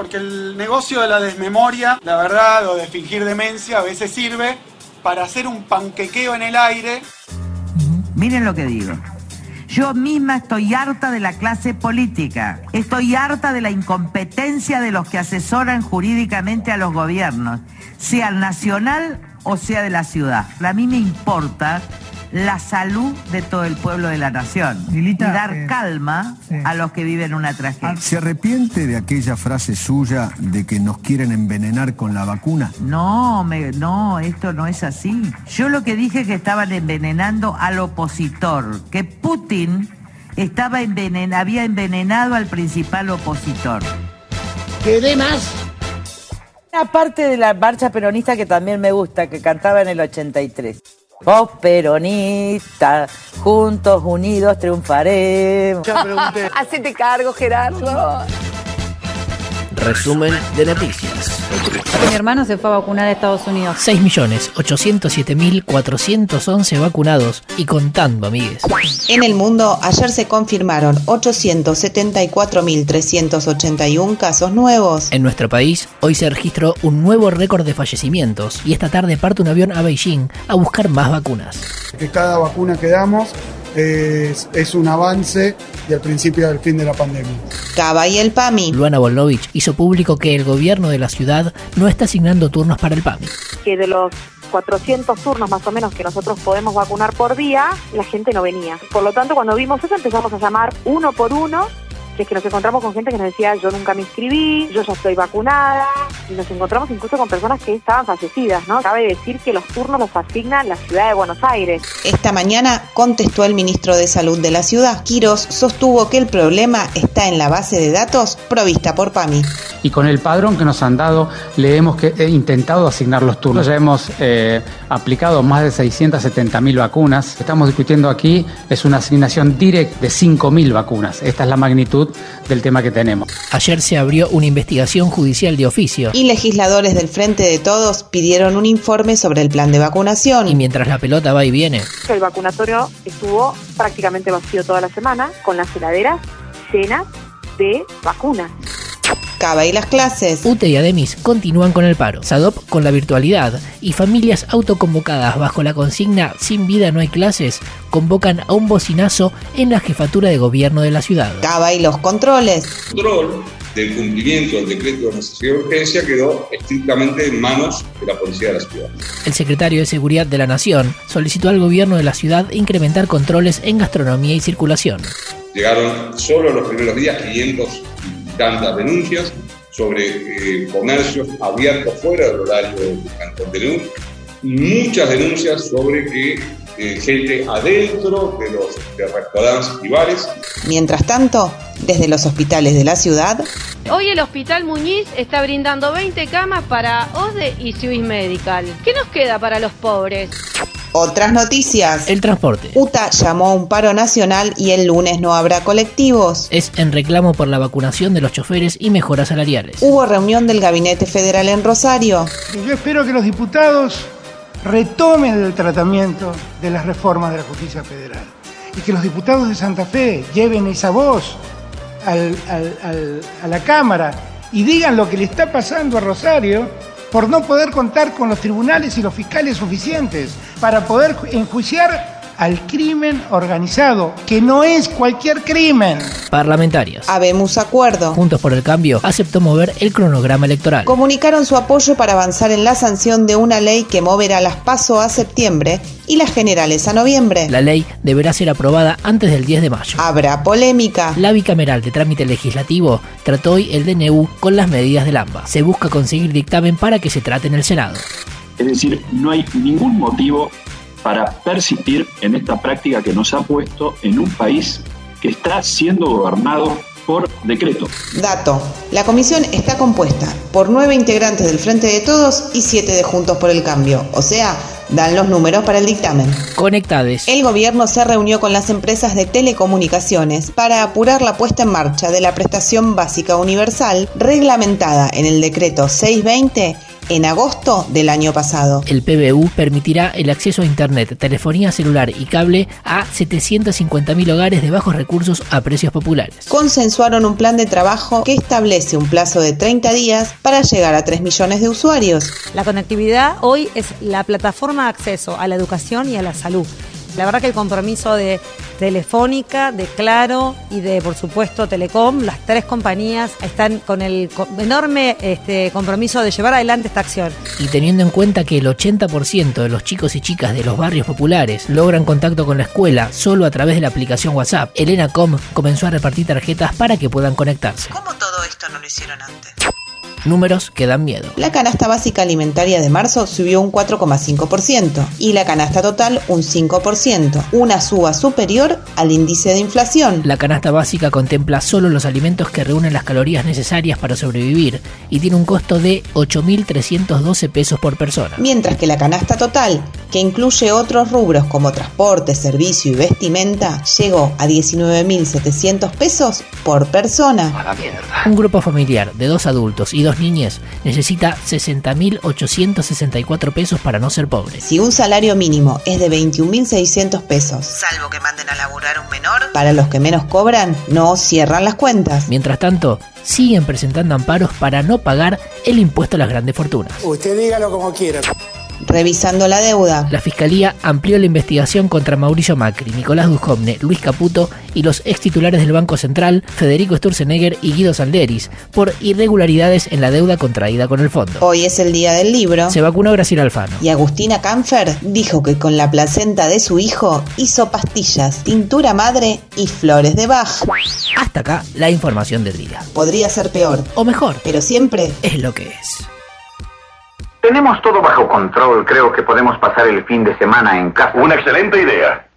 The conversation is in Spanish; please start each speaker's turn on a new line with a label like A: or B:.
A: porque el negocio de la desmemoria, la verdad, o de fingir demencia, a veces sirve para hacer un panquequeo en el aire.
B: Miren lo que digo. Yo misma estoy harta de la clase política. Estoy harta de la incompetencia de los que asesoran jurídicamente a los gobiernos, sea nacional o sea de la ciudad. A mí me importa la salud de todo el pueblo de la nación y dar
C: eh,
B: calma
C: sí.
B: a los que viven una tragedia.
D: ¿Se arrepiente de aquella frase suya de que nos quieren envenenar con la vacuna?
B: No, me- no, esto no es así. Yo lo que dije es que estaban envenenando al opositor, que Putin estaba envenen- había envenenado al principal opositor.
E: ¿Queré más?
B: Una parte de la marcha peronista que también me gusta, que cantaba en el 83. Oh, peronista, juntos, unidos, triunfaremos.
E: Ya pregunté.
F: Hacete cargo, Gerardo.
G: Resumen de noticias.
H: Mi hermano se fue a vacunar a Estados Unidos.
G: 6.807.411 vacunados y contando, amigues.
I: En el mundo, ayer se confirmaron 874.381 casos nuevos.
G: En nuestro país, hoy se registró un nuevo récord de fallecimientos y esta tarde parte un avión a Beijing a buscar más vacunas.
A: Que cada vacuna que damos es, es un avance del principio del fin de la pandemia.
I: Cava y el PAMI.
G: Luana Volnovich hizo público que el gobierno de la ciudad no está asignando turnos para el PAMI.
F: Que de los 400 turnos más o menos que nosotros podemos vacunar por día, la gente no venía. Por lo tanto, cuando vimos eso empezamos a llamar uno por uno, que es que nos encontramos con gente que nos decía yo nunca me inscribí, yo ya estoy vacunada, y nos encontramos incluso con personas que estaban fallecidas, ¿no? Cabe decir que los turnos los asigna la ciudad de Buenos Aires.
I: Esta mañana contestó el ministro de Salud de la ciudad. Quiros sostuvo que el problema está en la base de datos provista por PAMI.
C: Y con el padrón que nos han dado, le hemos que- eh, intentado asignar los turnos. Ya hemos eh, aplicado más de 670.000 vacunas. Estamos discutiendo aquí es una asignación directa de 5.000 vacunas. Esta es la magnitud del tema que tenemos.
G: Ayer se abrió una investigación judicial de oficio
I: Y legisladores del Frente de Todos pidieron un informe sobre el plan de
G: y
I: vacunación.
G: mientras la pelota va y viene,
F: El vacunatorio estuvo prácticamente vacío toda la semana, con las heladeras llenas de vacunas.
I: Cava y las clases.
G: UTE y Ademis continúan con el paro, SADOP con la virtualidad y familias autoconvocadas bajo la consigna Sin vida no hay clases convocan a un bocinazo en la jefatura de gobierno de la ciudad.
I: Cava y los controles.
J: control del cumplimiento del decreto de necesidad de urgencia quedó estrictamente en manos de la policía de la ciudad.
G: El secretario de Seguridad de la Nación solicitó al gobierno de la ciudad incrementar controles en gastronomía y circulación.
J: Llegaron solo los primeros días 500 y tantas denuncias sobre eh, comercios abiertos fuera del horario del Cantón de Luz muchas denuncias sobre que eh, gente adentro de los de restaurantes y bares
I: Mientras tanto, desde los hospitales de la ciudad,
H: Hoy el Hospital Muñiz está brindando 20 camas para OSDE y Swiss Medical. ¿Qué nos queda para los pobres?
I: Otras noticias.
G: El transporte
I: UTA llamó a un paro nacional y el lunes no habrá colectivos.
G: es en reclamo por la vacunación de los choferes y mejoras salariales.
I: Hubo reunión del Gabinete Federal en Rosario.
K: Yo espero que los diputados retomen el tratamiento de las reformas de la justicia federal y que los diputados de Santa Fe lleven esa voz al- al- al- a la Cámara y digan lo que le está pasando a Rosario por no poder contar con los tribunales y los fiscales suficientes para poder ju- enjuiciar al crimen organizado, que no es cualquier crimen.
G: Parlamentarias.
I: Habemos acuerdo.
G: Juntos por el Cambio aceptó mover el cronograma electoral.
I: Comunicaron su apoyo para avanzar en la sanción de una ley que moverá las PASO a septiembre y las generales a noviembre.
G: La ley deberá ser aprobada antes del 10 de mayo.
I: Habrá polémica.
G: La bicameral de trámite legislativo trató hoy el DNU con las medidas del AMBA. Se busca conseguir dictamen para que se trate en el Senado.
L: Es decir, no hay ningún motivo para persistir en esta práctica que nos ha puesto en un país que está siendo gobernado por decreto.
I: Dato. La comisión está compuesta por nueve integrantes del Frente de Todos y siete de Juntos por el Cambio. O sea, dan los números para el dictamen.
G: Conectades.
I: El gobierno se reunió con las empresas de telecomunicaciones para apurar la puesta en marcha de la prestación básica universal reglamentada en el decreto 620 en agosto del año pasado.
G: El PBU permitirá el acceso a Internet, telefonía celular y cable a 750.000 hogares de bajos recursos a precios populares.
I: Consensuaron un plan de trabajo que establece un plazo de 30 días para llegar a 3 millones de usuarios.
M: La conectividad hoy es la plataforma de acceso a la educación y a la salud. La verdad que el compromiso de Telefónica, de Claro y de, por supuesto, Telecom, las tres compañías están con el enorme este, compromiso de llevar adelante esta acción.
G: Y teniendo en cuenta que el 80% de los chicos y chicas de los barrios populares logran contacto con la escuela solo a través de la aplicación WhatsApp, Elena Com comenzó a repartir tarjetas para que puedan conectarse.
I: ¿Cómo todo esto no lo hicieron antes?
G: Números que dan miedo.
I: La canasta básica alimentaria de marzo subió un 4,5% y la canasta total un 5%, una suba superior al índice de inflación.
G: La canasta básica contempla solo los alimentos que reúnen las calorías necesarias para sobrevivir y tiene un costo de 8.312 pesos por persona.
I: Mientras que la canasta total, que incluye otros rubros como transporte, servicio y vestimenta, llegó a 19.700 pesos por persona.
G: A la mierda. Un grupo familiar de dos adultos y dos niñas necesita 60.864 pesos para no ser pobre.
I: Si un salario mínimo es de 21.600 pesos, salvo que manden a laburar un menor, para los que menos cobran, no cierran las cuentas.
G: Mientras tanto, siguen presentando amparos para no pagar el impuesto a las grandes fortunas.
E: Usted dígalo como quiera
I: revisando la deuda.
G: La Fiscalía amplió la investigación contra Mauricio Macri, Nicolás Dujovne, Luis Caputo y los ex titulares del Banco Central, Federico Sturzenegger y Guido Salderis, por irregularidades en la deuda contraída con el fondo.
I: Hoy es el día del libro.
G: Se vacunó Graciela Alfano.
I: Y Agustina Canfer dijo que con la placenta de su hijo hizo pastillas, tintura madre y flores de Bach.
G: Hasta acá la información del día.
I: Podría ser peor.
G: O mejor.
I: Pero siempre
G: es lo que es.
N: Tenemos todo bajo control. Creo que podemos pasar el fin de semana en casa.
O: Una excelente idea.